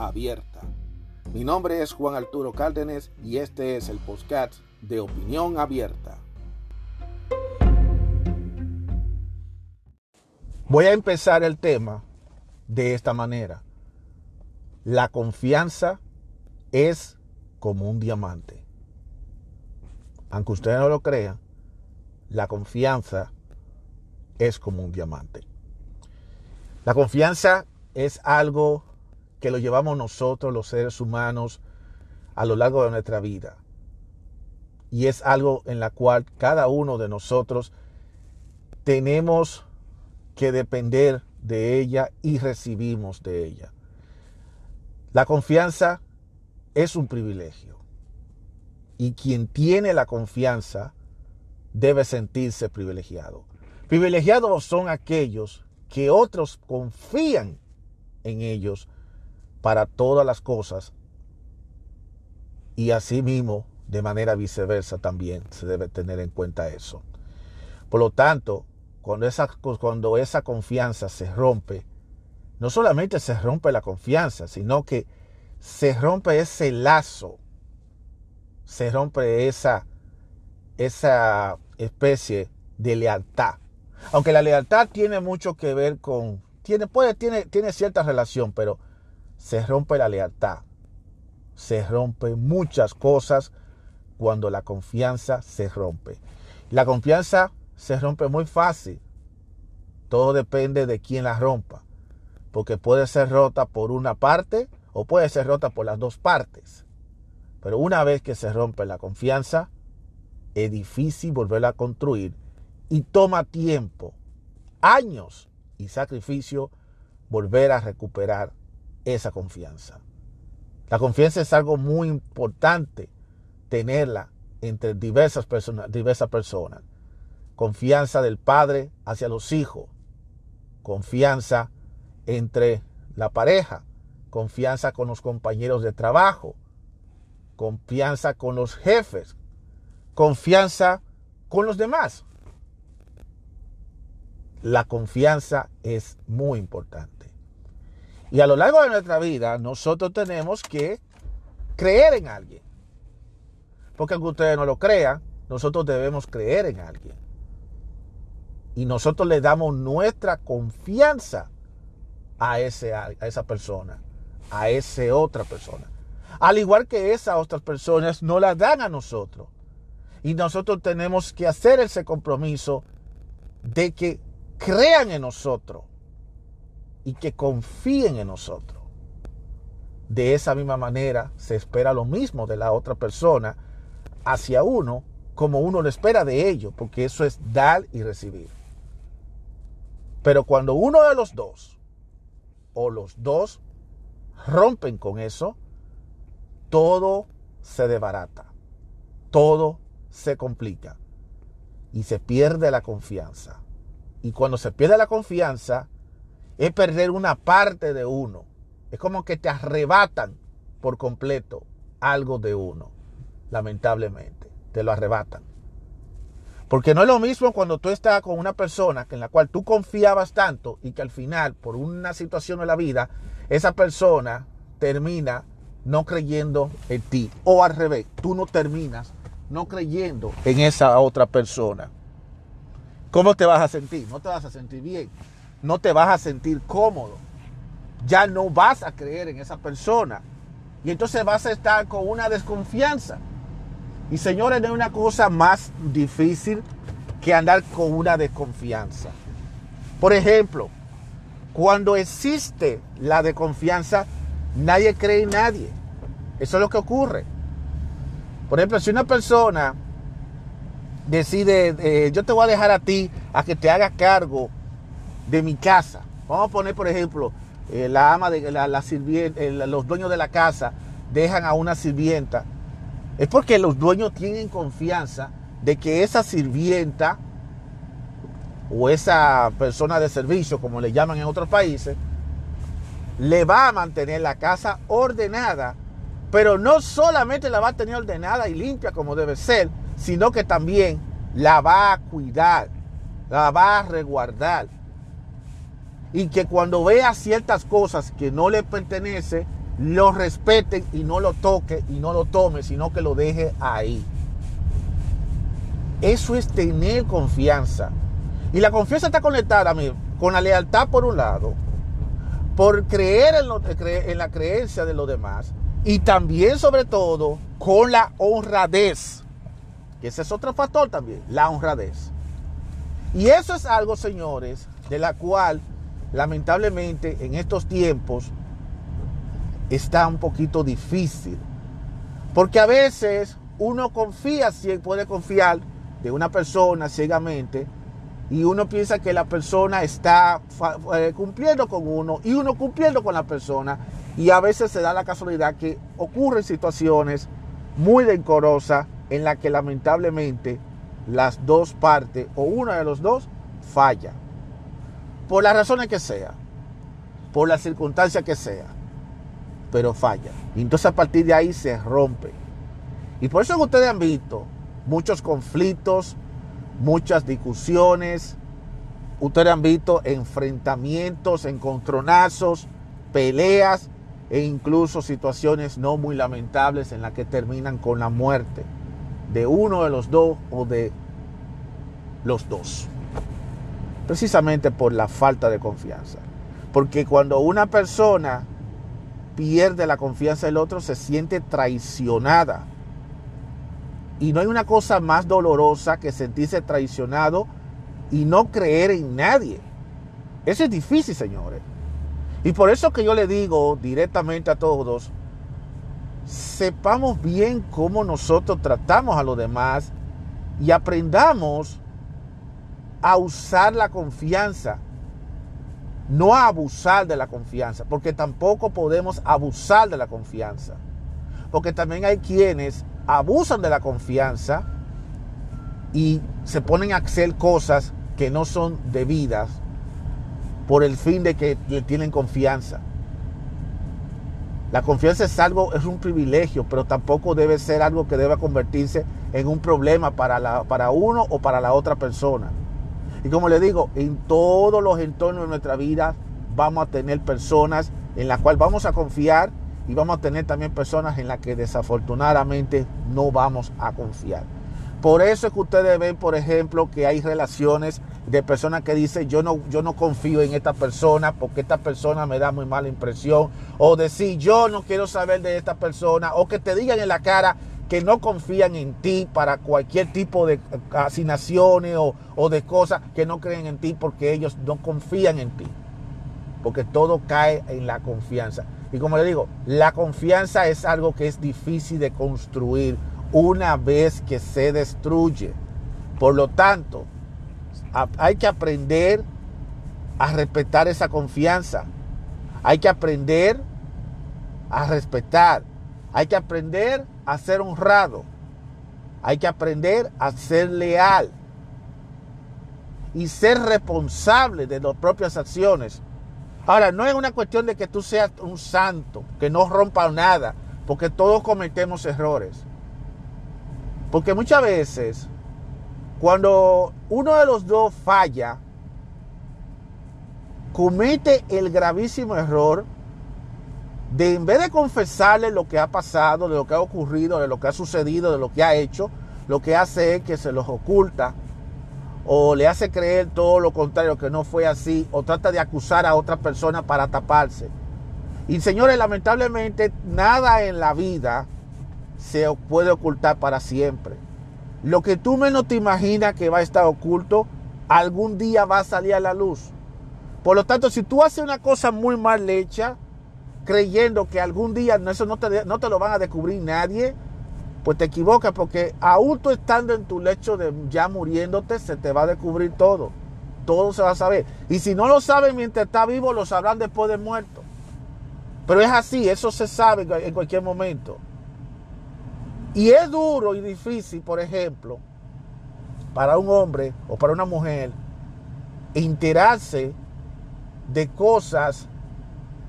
abierta. Mi nombre es Juan Arturo Cárdenas y este es el podcast de Opinión Abierta. Voy a empezar el tema de esta manera. La confianza es como un diamante. Aunque ustedes no lo crean, la confianza es como un diamante. La confianza es algo que lo llevamos nosotros, los seres humanos, a lo largo de nuestra vida. Y es algo en la cual cada uno de nosotros tenemos que depender de ella y recibimos de ella. La confianza es un privilegio. Y quien tiene la confianza debe sentirse privilegiado. Privilegiados son aquellos que otros confían en ellos para todas las cosas y asimismo de manera viceversa también se debe tener en cuenta eso. Por lo tanto, cuando esa, cuando esa confianza se rompe, no solamente se rompe la confianza, sino que se rompe ese lazo, se rompe esa, esa especie de lealtad. Aunque la lealtad tiene mucho que ver con, tiene, puede, tiene, tiene cierta relación, pero se rompe la lealtad. Se rompe muchas cosas cuando la confianza se rompe. La confianza se rompe muy fácil. Todo depende de quién la rompa. Porque puede ser rota por una parte o puede ser rota por las dos partes. Pero una vez que se rompe la confianza, es difícil volverla a construir y toma tiempo, años y sacrificio volver a recuperar esa confianza. La confianza es algo muy importante tenerla entre diversas personas, diversas personas. Confianza del padre hacia los hijos, confianza entre la pareja, confianza con los compañeros de trabajo, confianza con los jefes, confianza con los demás. La confianza es muy importante. Y a lo largo de nuestra vida nosotros tenemos que creer en alguien. Porque aunque ustedes no lo crean, nosotros debemos creer en alguien. Y nosotros le damos nuestra confianza a, ese, a esa persona, a esa otra persona. Al igual que esas otras personas no la dan a nosotros. Y nosotros tenemos que hacer ese compromiso de que crean en nosotros y que confíen en nosotros. De esa misma manera se espera lo mismo de la otra persona hacia uno como uno lo espera de ellos, porque eso es dar y recibir. Pero cuando uno de los dos o los dos rompen con eso, todo se debarata, todo se complica y se pierde la confianza. Y cuando se pierde la confianza, es perder una parte de uno. Es como que te arrebatan por completo algo de uno. Lamentablemente, te lo arrebatan. Porque no es lo mismo cuando tú estás con una persona en la cual tú confiabas tanto y que al final, por una situación de la vida, esa persona termina no creyendo en ti. O al revés, tú no terminas no creyendo en esa otra persona. ¿Cómo te vas a sentir? No te vas a sentir bien. No te vas a sentir cómodo. Ya no vas a creer en esa persona. Y entonces vas a estar con una desconfianza. Y señores, no hay una cosa más difícil que andar con una desconfianza. Por ejemplo, cuando existe la desconfianza, nadie cree en nadie. Eso es lo que ocurre. Por ejemplo, si una persona decide, eh, yo te voy a dejar a ti a que te haga cargo de mi casa. Vamos a poner, por ejemplo, eh, la ama de la, la sirvienta, eh, los dueños de la casa dejan a una sirvienta, es porque los dueños tienen confianza de que esa sirvienta o esa persona de servicio, como le llaman en otros países, le va a mantener la casa ordenada, pero no solamente la va a tener ordenada y limpia como debe ser, sino que también la va a cuidar, la va a resguardar. Y que cuando vea ciertas cosas que no le pertenecen, lo respeten y no lo toque y no lo tome, sino que lo deje ahí. Eso es tener confianza. Y la confianza está conectada con la lealtad por un lado, por creer en, en la creencia de los demás y también sobre todo con la honradez. Que ese es otro factor también, la honradez. Y eso es algo, señores, de la cual lamentablemente en estos tiempos está un poquito difícil. Porque a veces uno confía, si puede confiar de una persona ciegamente, y uno piensa que la persona está eh, cumpliendo con uno y uno cumpliendo con la persona. Y a veces se da la casualidad que ocurren situaciones muy decorosas en las que lamentablemente las dos partes o una de los dos falla. Por las razones que sea, por las circunstancias que sea pero falla. Y entonces a partir de ahí se rompe. Y por eso ustedes han visto muchos conflictos, muchas discusiones, ustedes han visto enfrentamientos, encontronazos, peleas e incluso situaciones no muy lamentables en las que terminan con la muerte de uno de los dos o de los dos. Precisamente por la falta de confianza. Porque cuando una persona pierde la confianza del otro, se siente traicionada. Y no hay una cosa más dolorosa que sentirse traicionado y no creer en nadie. Eso es difícil, señores. Y por eso que yo le digo directamente a todos, sepamos bien cómo nosotros tratamos a los demás y aprendamos a usar la confianza no a abusar de la confianza, porque tampoco podemos abusar de la confianza. Porque también hay quienes abusan de la confianza y se ponen a hacer cosas que no son debidas por el fin de que tienen confianza. La confianza es algo, es un privilegio, pero tampoco debe ser algo que deba convertirse en un problema para, la, para uno o para la otra persona. Y como le digo, en todos los entornos de nuestra vida vamos a tener personas en las cuales vamos a confiar y vamos a tener también personas en las que desafortunadamente no vamos a confiar. Por eso es que ustedes ven, por ejemplo, que hay relaciones de personas que dicen yo no, yo no confío en esta persona porque esta persona me da muy mala impresión. O decir yo no quiero saber de esta persona. O que te digan en la cara que no confían en ti para cualquier tipo de asignaciones o, de cosas, que no creen en ti porque ellos no confían en ti. Porque todo cae en la confianza. Y como le digo, la confianza es algo que es difícil de construir una vez que se destruye. Por lo tanto, hay que aprender a respetar esa confianza. Hay que aprender a respetar. Hay que aprender a ser honrado. Hay que aprender a ser leal. Y ser responsable de las propias acciones. Ahora, no es una cuestión de que tú seas un santo, que no rompa nada, porque todos cometemos errores. Porque muchas veces, cuando uno de los dos falla, comete el gravísimo error de en vez de confesarle lo que ha pasado, de lo que ha ocurrido, de lo que ha sucedido, de lo que ha hecho, lo que hace es que se los oculta o le hace creer todo lo contrario, que no fue así, o trata de acusar a otra persona para taparse. Y señores, lamentablemente nada en la vida se puede ocultar para siempre. Lo que tú menos te imaginas que va a estar oculto, algún día va a salir a la luz. Por lo tanto, si tú haces una cosa muy mal hecha, creyendo que algún día eso no te, no te lo van a descubrir nadie, pues te equivocas porque aún tú estando en tu lecho de ya muriéndote, se te va a descubrir todo. Todo se va a saber. Y si no lo saben mientras está vivo, lo sabrán después de muerto. Pero es así, eso se sabe en cualquier momento. Y es duro y difícil, por ejemplo, para un hombre o para una mujer enterarse de cosas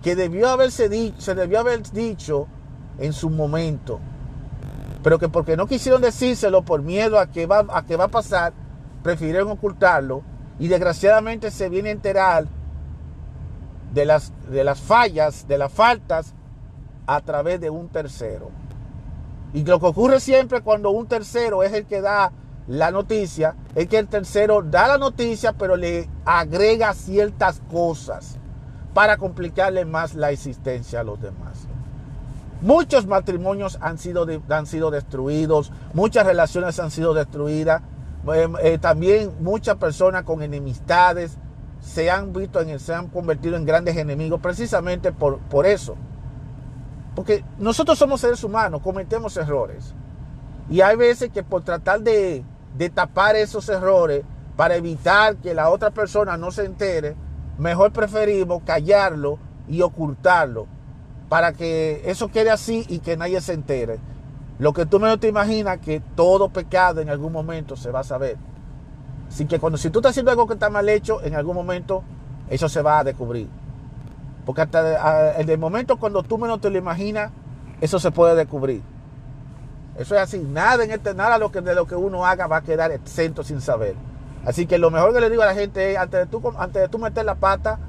que debió haberse dicho, se debió haber dicho en su momento, pero que porque no quisieron decírselo por miedo a que va a, que va a pasar, prefirieron ocultarlo y desgraciadamente se viene a enterar de las, de las fallas, de las faltas a través de un tercero. Y lo que ocurre siempre cuando un tercero es el que da la noticia, es que el tercero da la noticia, pero le agrega ciertas cosas para complicarle más la existencia a los demás. Muchos matrimonios han sido, han sido destruidos, muchas relaciones han sido destruidas, eh, eh, también muchas personas con enemistades se han visto en, se han convertido en grandes enemigos precisamente por, por eso. Porque nosotros somos seres humanos, cometemos errores. Y hay veces que por tratar de, de tapar esos errores, para evitar que la otra persona no se entere, mejor preferimos callarlo y ocultarlo para que eso quede así y que nadie se entere. Lo que tú menos te imaginas que todo pecado en algún momento se va a saber. Así que cuando si tú estás haciendo algo que está mal hecho, en algún momento eso se va a descubrir. Porque hasta el momento cuando tú menos te lo imaginas, eso se puede descubrir. Eso es así. Nada en este, nada lo que, de lo que uno haga va a quedar exento sin saber. Así que lo mejor que le digo a la gente es, antes de tú, antes de tú meter la pata,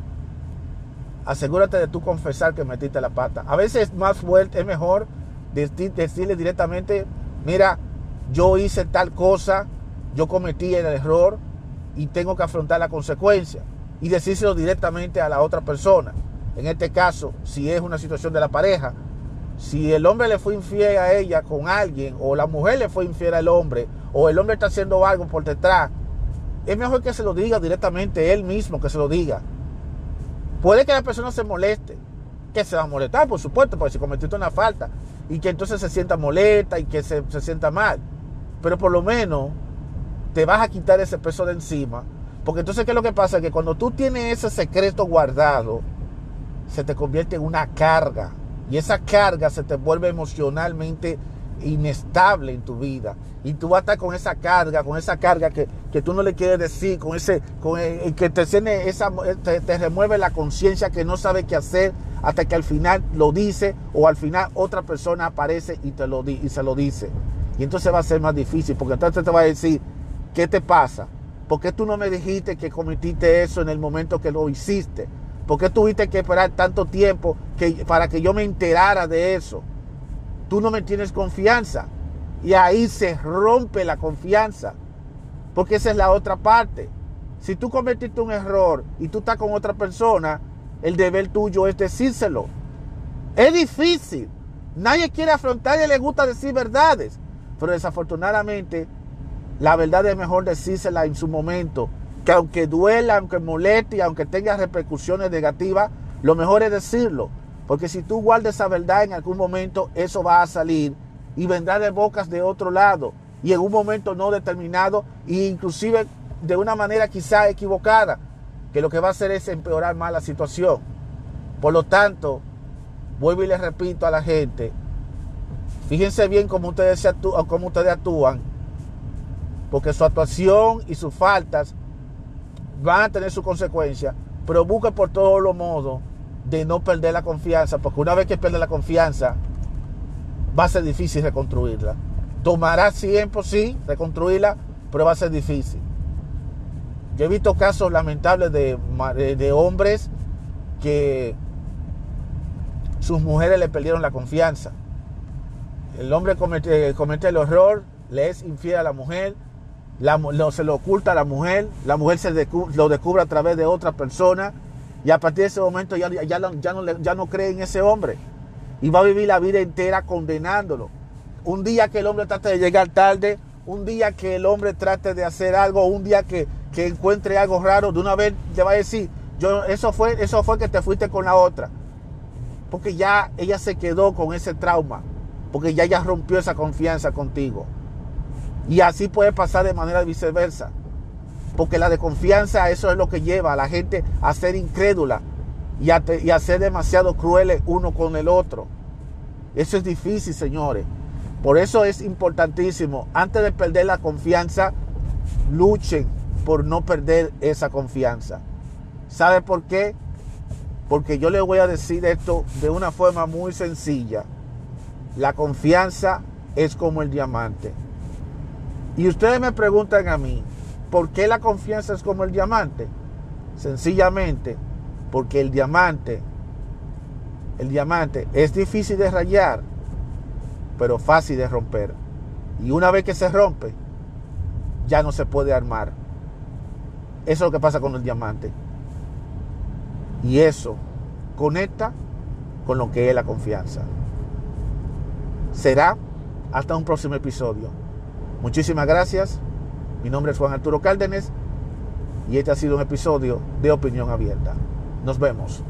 asegúrate de tú confesar que metiste la pata. A veces es más fuerte, es mejor decirle directamente, mira, yo hice tal cosa, yo cometí el error y tengo que afrontar la consecuencia. Y decírselo directamente a la otra persona. En este caso, si es una situación de la pareja, si el hombre le fue infiel a ella con alguien, o la mujer le fue infiel al hombre, o el hombre está haciendo algo por detrás, es mejor que se lo diga directamente él mismo, que se lo diga. Puede que la persona se moleste, que se va a molestar, por supuesto, porque si cometiste una falta, y que entonces se sienta molesta y que se, se sienta mal. Pero por lo menos te vas a quitar ese peso de encima, porque entonces, ¿qué es lo que pasa? Que cuando tú tienes ese secreto guardado, se te convierte en una carga. Y esa carga se te vuelve emocionalmente inestable en tu vida. Y tú vas a estar con esa carga, con esa carga que, tú no le quieres decir, con ese, con el, que te, esa, te, remueve la conciencia que no sabe qué hacer hasta que al final lo dice o al final otra persona aparece y, te lo, y se lo dice. Y entonces va a ser más difícil porque entonces te va a decir, ¿qué te pasa? ¿Por qué tú no me dijiste que cometiste eso en el momento que lo hiciste? ¿Por qué tuviste que esperar tanto tiempo que, para que yo me enterara de eso? Tú no me tienes confianza. Y ahí se rompe la confianza. Porque esa es la otra parte. Si tú cometiste un error y tú estás con otra persona, el deber tuyo es decírselo. Es difícil. Nadie quiere afrontar y le gusta decir verdades. Pero desafortunadamente, la verdad es mejor decírsela en su momento. Que aunque duela, aunque moleste y aunque tenga repercusiones negativas, lo mejor es decirlo. Porque si tú guardas esa verdad en algún momento, eso va a salir y vendrá de bocas de otro lado y en un momento no determinado e inclusive de una manera quizá equivocada, que lo que va a hacer es empeorar más la situación. Por lo tanto, vuelvo y les repito a la gente, fíjense bien cómo ustedes, actúan, cómo ustedes actúan, porque su actuación y sus faltas van a tener su consecuencia, pero busquen por todos los modos de no perder la confianza, porque una vez que pierde la confianza, va a ser difícil reconstruirla. Tomará tiempo, sí, reconstruirla, pero va a ser difícil. Yo he visto casos lamentables de, de, hombres que sus mujeres le perdieron la confianza. El hombre comete, el horror, le es infiel a la mujer, la, se lo oculta a la mujer, la mujer se lo descubre a través de otra persona y a partir de ese momento ya, ya, no, ya no cree en ese hombre. Y va a vivir la vida entera condenándolo. Un día que el hombre trate de llegar tarde, un día que el hombre trate de hacer algo, un día que, encuentre algo raro, de una vez le va a decir, yo, eso, fue, eso fue que te fuiste con la otra. Porque ya ella se quedó con ese trauma. Porque ya ella rompió esa confianza contigo. Y así puede pasar de manera viceversa. Porque la desconfianza, eso es lo que lleva a la gente a ser incrédula. y a, y ser demasiado crueles uno con el otro. Eso es difícil, señores. Por eso es importantísimo, antes de perder la confianza, luchen por no perder esa confianza. ¿Sabe por qué? Porque yo les voy a decir esto de una forma muy sencilla. La confianza es como el diamante. Y ustedes me preguntan a mí, ¿por qué la confianza es como el diamante? Sencillamente porque el diamante, el diamante es difícil de rayar, pero fácil de romper. Y una vez que se rompe, ya no se puede armar. Eso es lo que pasa con el diamante. Y eso conecta con lo que es la confianza. Será hasta un próximo episodio. Muchísimas gracias. Mi nombre es Juan Arturo Cárdenas y este ha sido un episodio de Opinión Abierta. Nos vemos.